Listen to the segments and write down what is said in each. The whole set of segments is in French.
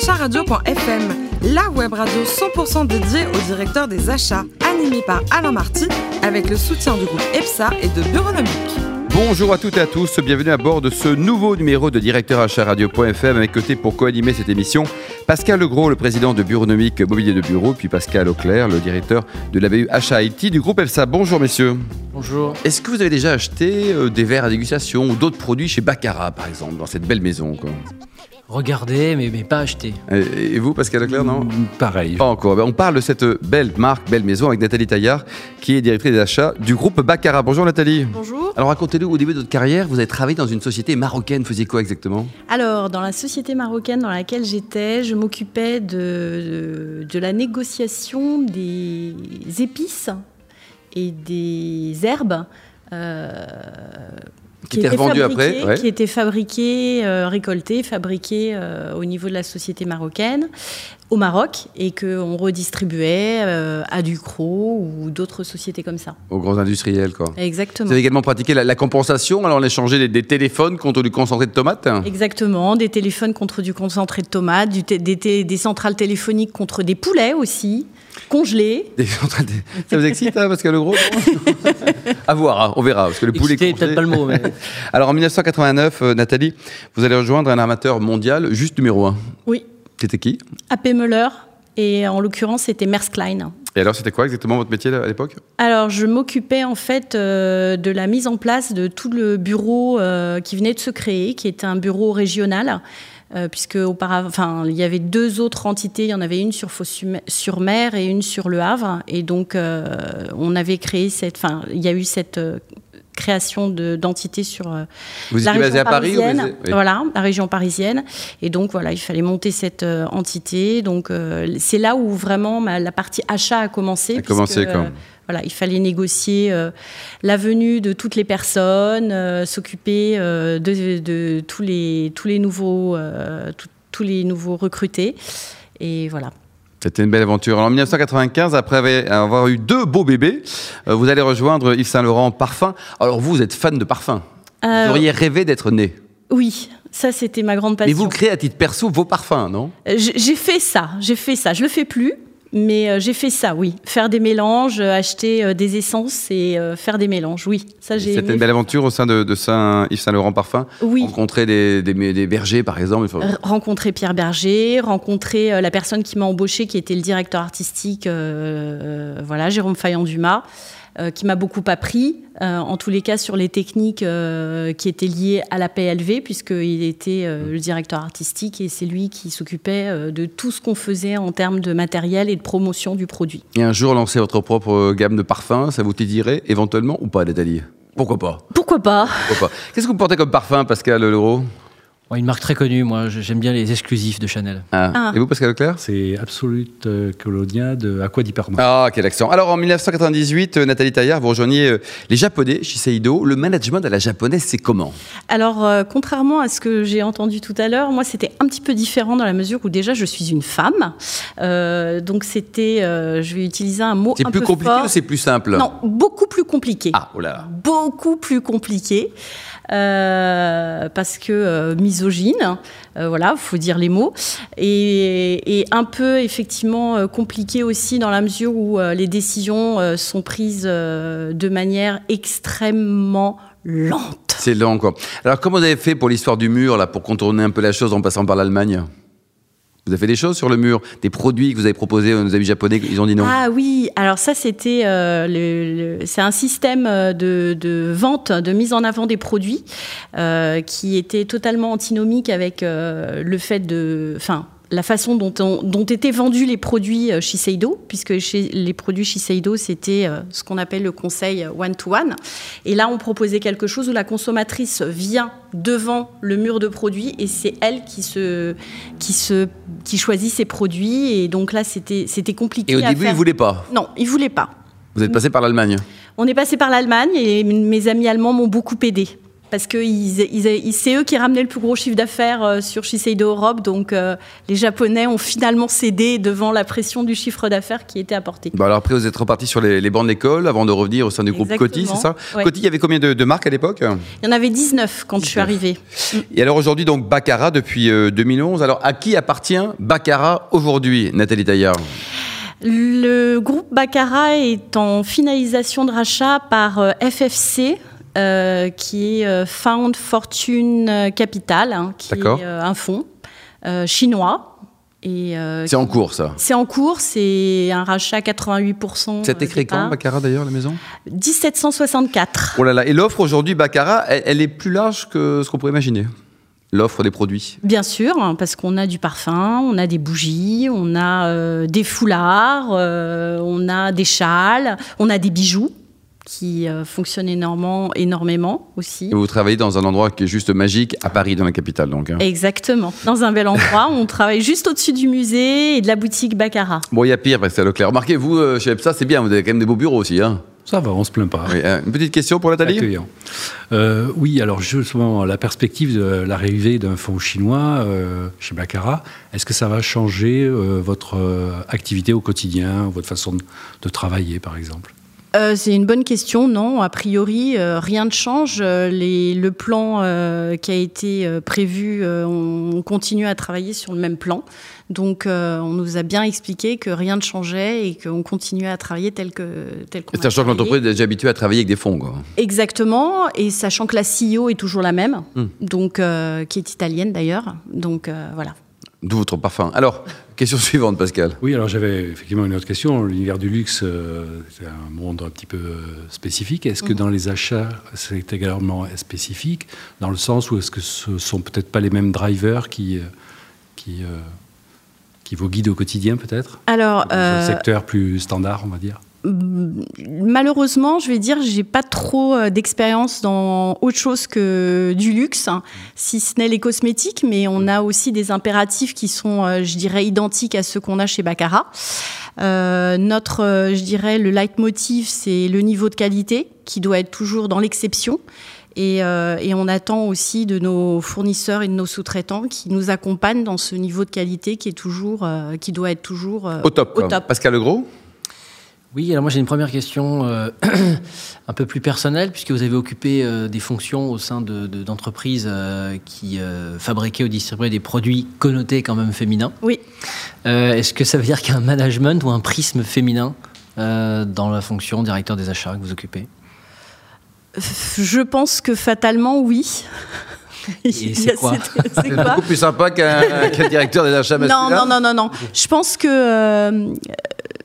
acharadio.fm, la web radio 100% dédiée au directeur des achats, animée par Alain Marty, avec le soutien du groupe EPSA et de Bureaunomique. Bonjour à toutes et à tous, bienvenue à bord de ce nouveau numéro de Directeur Achat Radio.fm avec côté pour co-animer cette émission Pascal Legros, le président de Bureaunomique Mobilier de Bureau, puis Pascal Auclair, le directeur de la BU Achat IT du groupe EPSA. Bonjour messieurs. Bonjour. Est-ce que vous avez déjà acheté euh, des verres à dégustation ou d'autres produits chez Baccarat par exemple, dans cette belle maison quoi? Regardez, mais, mais pas acheter. Et et vous, Pascal Leclerc, non Pareil. Pas encore. Ben, On parle de cette belle marque, belle maison avec Nathalie Taillard, qui est directrice des achats du groupe Baccarat. Bonjour Nathalie. Bonjour. Alors racontez-nous, au début de votre carrière, vous avez travaillé dans une société marocaine. Vous faisiez quoi exactement? Alors, dans la société marocaine dans laquelle j'étais, je m'occupais de, de, de la négociation des épices et des herbes. euh, Qui étaient revendues après, fabriquées- ouais. Qui étaient fabriquées, euh, récoltées, fabriquées euh, au niveau de la société marocaine au Maroc et qu'on redistribuait euh, à Ducrot ou d'autres sociétés comme ça. Aux grands industriels, quoi. Exactement. Vous avez également pratiqué la, la compensation, alors on échangeait des, des téléphones contre du concentré de tomates Exactement, des téléphones contre du concentré de tomates, des centrales téléphoniques contre des poulets aussi, congelés. Des- Ça vous excite, hein, Pascal Legros À voir, hein, on verra, parce que le poulet Excité, congelé- peut-être pas le mot, mais Alors en 1989, euh, Nathalie, vous allez rejoindre un armateur mondial, juste numéro un. Oui, C'était qui? AP Müller, et en l'occurrence c'était Maersk Line. Et alors c'était quoi exactement votre métier à l'époque? Alors je m'occupais en fait euh, de la mise en place de tout le bureau euh, qui venait de se créer, qui était un bureau régional. Euh, puisque auparavant, enfin, il y avait deux autres entités. Il y en avait une sur Fos-sur-Mer et une sur Le Havre. Et donc, euh, on avait créé cette, enfin, il y a eu cette euh, création de- d'entités sur euh, Vous la région à Paris parisienne. oui. Voilà, la région parisienne. Et donc voilà, il fallait monter cette euh, entité. Donc euh, c'est là où vraiment ma- la partie achat a commencé. A commencé, euh, voilà, il fallait négocier euh, la venue de toutes les personnes, euh, s'occuper euh, de, de tous les tous les nouveaux tout- tous les nouveaux recrutés. Et voilà. C'était une belle aventure. Alors, en 1995, après avoir eu deux beaux bébés, vous allez rejoindre Yves Saint Laurent Parfum. Alors vous, vous êtes fan de parfum. Vous auriez rêvé d'être né. Oui, ça c'était ma grande Mais passion. vous créez à titre perso vos parfums, non? J'ai j'ai fait ça, j'ai fait ça. Je le fais plus, mais euh, j'ai fait ça, oui. Faire des mélanges, euh, acheter euh, des essences et faire des mélanges, oui. Ça j'ai. C'était une belle aventure au sein de, de Saint Yves Saint Laurent Parfum. Oui. Rencontrer des, des, des bergers, par exemple. il faut- Rencontrer Pierre Berger, rencontrer la personne qui m'a embauché, qui était le directeur artistique, euh, voilà, Jérôme Fayan-Dumas, qui m'a beaucoup appris, euh, en tous les cas sur les techniques euh, qui étaient liées à la PLV, puisqu'il était euh, le directeur artistique et c'est lui qui s'occupait euh, de tout ce qu'on faisait en termes de matériel et de promotion du produit. Et un jour, lancer votre propre euh, gamme de parfums, ça vous dirait éventuellement ou pas, Nathalie? Pourquoi pas? Pourquoi pas? Pourquoi pas? Qu'est-ce que vous portez comme parfum, Pascal Leroux? Une marque très connue, moi j'aime bien les exclusifs de Chanel. Ah. Ah. Et vous, Pascal Leclerc? C'est Absolute euh, Colonia de Aqua di Parma. Ah, quel accent. Alors, en 1998, euh, Nathalie Taillard, vous rejoignez euh, les Japonais chez Seido. Le management à la japonaise, c'est comment? Alors, euh, contrairement à ce que j'ai entendu tout à l'heure, moi, c'était un petit peu différent dans la mesure où déjà, je suis une femme. Euh, donc, c'était, euh, je vais utiliser un mot C'est un plus peu compliqué fort. ou c'est plus simple? Non, beaucoup plus compliqué. Ah, oh là là. Beaucoup plus compliqué. Euh, parce que euh, misogyne, euh, voilà, faut dire les mots, et, un peu effectivement compliqué aussi dans la mesure où les décisions sont prises de manière extrêmement lente. C'est lent, quoi. Alors, comment vous avez fait pour l'histoire du mur, là, pour contourner un peu la chose en passant par l'Allemagne? Vous avez fait des choses sur le mur Des produits que vous avez proposés nos amis japonais, ils ont dit non. Ah oui, alors ça c'était euh, un système euh, de, vente, de mise en avant des produits euh, qui était totalement antinomique avec le fait de, la façon dont, on- dont étaient vendus les produits euh, Shiseido, puisque chez les produits Shiseido, c'était euh, ce qu'on appelle le conseil one-to-one. Et là, on proposait quelque chose où la consommatrice vient devant le mur de produits et c'est elle qui, se, qui, se, qui choisit ses produits. Et donc là, c'était compliqué. Et au à début, faire. ils voulaient pas. Non, ils voulaient pas. Vous êtes passé par l'Allemagne. On est passé par l'Allemagne et mes amis allemands m'ont beaucoup aidé. Parce que ils, ils, c'est eux qui ramenaient le plus gros chiffre d'affaires euh, sur Shiseido Europe, donc euh, les Japonais ont finalement cédé devant la pression du chiffre d'affaires qui était apporté. Bah alors après, vous êtes reparti sur les, bancs de l'école avant de revenir au sein du groupe Coty, c'est ça Coty, il y avait combien de, marques à l'époque? Il y en avait 19 quand je suis arrivée. Et alors aujourd'hui, donc Baccarat depuis 2011. Alors à qui appartient Baccarat aujourd'hui, Nathalie Taillard? Le groupe Baccarat est en finalisation de rachat par FFC, euh, qui est euh, Found Fortune Capital, hein, qui est euh, un fonds chinois. c'est en cours, ça C'est en cours, c'est un rachat à 88%. C'est écrit quand, Baccarat, d'ailleurs, la maison? 1764. Oh là là, et l'offre aujourd'hui, Baccarat, elle, est plus large que ce qu'on pourrait imaginer l'offre des produits? Bien sûr, hein, parce qu'on a du parfum, on a des bougies, on a des foulards, on a des châles, on a des bijoux qui euh, fonctionne énormément, énormément aussi. Et vous travaillez dans un endroit qui est juste magique, à Paris, dans la capitale donc. Hein. Exactement, dans un bel endroit. on travaille juste au-dessus du musée et de la boutique Baccarat. Bon, il y a pire, parce que c'est Leclerc. Remarquez, vous, euh, chez EPSA, c'est bien, vous avez quand même des beaux bureaux aussi. Hein ça va, on se plaint pas. Euh, une petite question pour Nathalie euh, Oui, alors justement, la perspective de l'arrivée d'un fonds chinois chez Baccarat, est-ce que ça va changer votre activité au quotidien, votre façon de travailler par exemple? Euh, c'est une bonne question. Non, a priori, euh, rien ne change. Euh, le plan qui a été prévu, on continue à travailler sur le même plan. Donc, on nous a bien expliqué que rien ne changeait et qu'on continuait à travailler tel que tel qu'on. Sachant que l'entreprise est déjà habituée à travailler avec des fonds. Exactement, et sachant que la CEO est toujours la même, hmm. donc qui est italienne d'ailleurs. Donc voilà. D'où votre parfum. Alors, question suivante, Pascal. Oui, alors j'avais effectivement une autre question. L'univers du luxe, euh, c'est un monde un petit peu euh, spécifique. Est-ce que mhm. dans les achats, c'est également spécifique, dans le sens où est-ce que ce sont peut-être pas les mêmes drivers qui, euh, qui, vous guident au quotidien, peut-être? Alors, un secteur plus standard, on va dire malheureusement, je vais dire, j'ai pas trop euh, d'expérience dans autre chose que du luxe, hein, si ce n'est les cosmétiques, mais on a aussi des impératifs qui sont, euh, je dirais, identiques à ceux qu'on a chez Baccarat. Euh, notre, je dirais, le leitmotiv, c'est le niveau de qualité qui doit être toujours dans l'exception. Et, et, on attend aussi de nos fournisseurs et de nos sous-traitants qui nous accompagnent dans ce niveau de qualité qui est toujours, qui doit être toujours au top. Au top. Pascal Legros? Oui, alors moi j'ai une première question euh, un peu plus personnelle, puisque vous avez occupé euh, des fonctions au sein d'entreprises de, euh, qui fabriquaient ou distribuaient des produits connotés quand même féminins. Oui. Est-ce que ça veut dire qu'il y a un management ou un prisme féminin dans la fonction directeur des achats que vous occupez? Je pense que fatalement oui. c'est quoi? C'est beaucoup plus sympa qu'un directeur des achats masculins. Non, non, non, non, non. Je pense que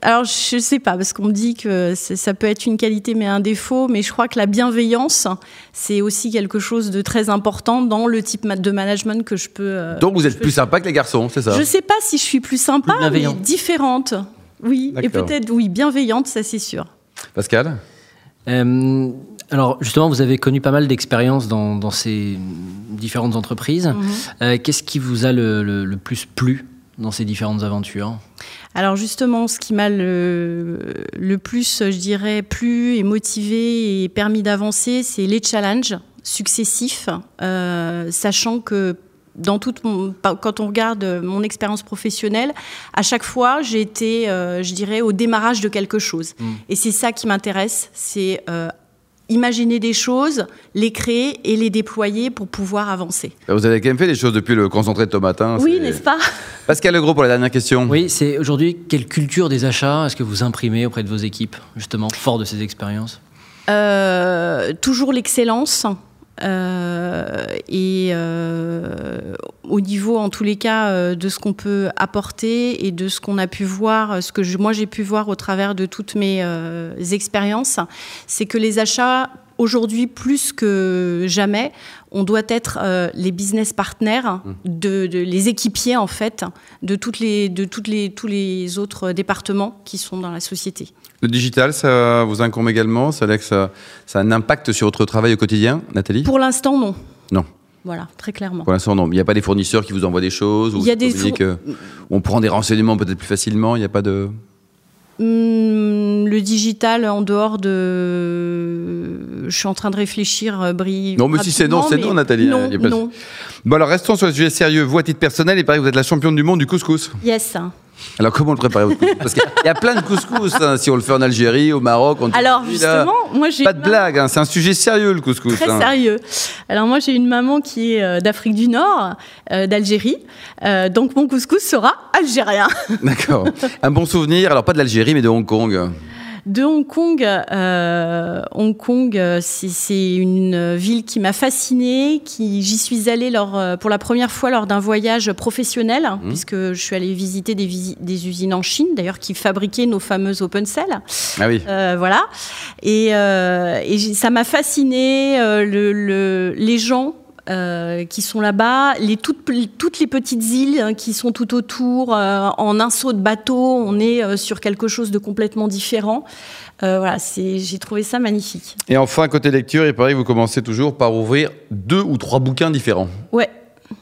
alors, je sais pas, parce qu'on me dit que ça peut être une qualité mais un défaut, mais je crois que la bienveillance, c'est aussi quelque chose de très important dans le type de management que je peux. Euh, Donc, vous êtes plus sympa que les garçons, c'est ça? Je sais pas si je suis plus sympa, mais différente. Oui, et peut-être, oui, bienveillante, ça c'est sûr. Pascal? Euh, alors justement, vous avez connu pas mal d'expériences dans, ces différentes entreprises. Mhm. Euh, qu'est-ce qui vous a le plus plu? Dans ces différentes aventures Alors justement, ce qui m'a le, plus, je dirais, plu et motivé et permis d'avancer, c'est les challenges successifs, euh, sachant que dans toute quand on regarde mon expérience professionnelle, à chaque fois, j'ai été, euh, je dirais, au démarrage de quelque chose. Mmh. Et c'est ça qui m'intéresse, c'est euh, imaginer des choses, les créer et les déployer pour pouvoir avancer. Vous avez quand même fait des choses depuis le concentré de tomate. Hein, oui, n'est-ce pas? Pascal Legros pour la dernière question. Oui, c'est aujourd'hui quelle culture des achats est-ce que vous imprimez auprès de vos équipes, justement, fort de ces expériences? Euh, Toujours l'excellence. Euh, et euh, au niveau, en tous les cas, euh, de ce qu'on peut apporter et de ce qu'on a pu voir, ce que moi j'ai pu voir au travers de toutes mes expériences, c'est que les achats aujourd'hui plus que jamais, on doit être les business partners, mmh. de, les équipiers en fait, de toutes les, de toutes les, tous les autres départements qui sont dans la société. Le digital, ça vous incombe également? Ça ça, ça a un impact sur votre travail au quotidien, Nathalie? Pour l'instant, non. Non. Voilà, très clairement. Pour l'instant, non. Il n'y a pas des fournisseurs qui vous envoient des choses Il y a des on prend des renseignements peut-être plus facilement Il n'y a pas de... Hmm, le digital en dehors de. Je suis en train de réfléchir, euh, Brie. Non, mais si c'est non, c'est non, Nathalie. Non, non. Bon, alors restons sur le sujet sérieux. Vous, à titre personnel, il paraît que vous êtes la championne du monde du couscous. Yes. Alors, comment le préparer Parce qu'il y a plein de couscous. hein, si on le fait en Algérie, au Maroc, en Alors justement, moi j'ai Pas de maman blague, hein, c'est un sujet sérieux, le couscous. très hein. sérieux. Alors moi j'ai une maman qui est euh, d'Afrique du Nord, euh, d'Algérie, Euh, donc mon couscous sera algérien. D'accord. Un bon souvenir, alors pas de l'Algérie, mais de Hong Kong. De Hong Kong, euh, Hong Kong, euh, c'est une ville qui m'a fascinée. Qui j'y suis allée lors, euh, pour la première fois lors d'un voyage professionnel, hein, puisque je suis allée visiter des, visi- des usines en Chine, d'ailleurs qui fabriquaient nos fameuses open cell. Ah oui. Euh, voilà. Et, euh, et ça m'a fasciné euh, le, le- les gens. Euh, qui sont là-bas, les toutes, toutes les petites îles hein, qui sont tout autour, euh, en un saut de bateau, on est euh, sur quelque chose de complètement différent. Euh, voilà, c'est, j'ai trouvé ça magnifique. Et enfin, côté lecture, il paraît que vous commencez toujours par ouvrir deux ou trois bouquins différents. Ouais.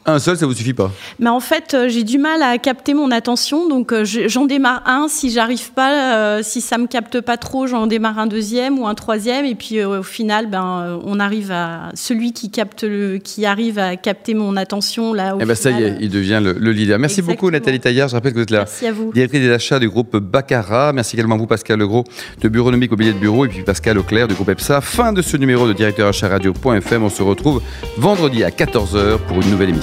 Un seul, ça vous suffit pas Mais en fait, euh, j'ai du mal à capter mon attention, donc euh, je- j'en démarre un. Si j'arrive pas, euh, si ça me capte pas trop, j'en démarre un deuxième ou un troisième, et puis au final, ben, on arrive à celui qui capte le, qui arrive à capter mon attention là. Au Eh ben ça y est, il devient le, le leader. Merci beaucoup Exactement. Nathalie Taillard. Je rappelle que vous êtes la Merci à vous. directrice des achats du groupe Baccara. Merci également à vous Pascal Legros de Bureaunomique au billet de bureau et puis Pascal Auclair du groupe EPSA. Fin de ce numéro de directeur achat radio.fm. On se retrouve vendredi à 14h pour une nouvelle émission.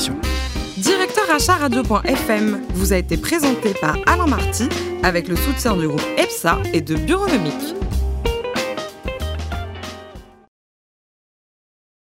Directeur achat radio.fm vous a été présenté par Alain Marty avec le soutien du groupe EPSA et de Bureaunomique.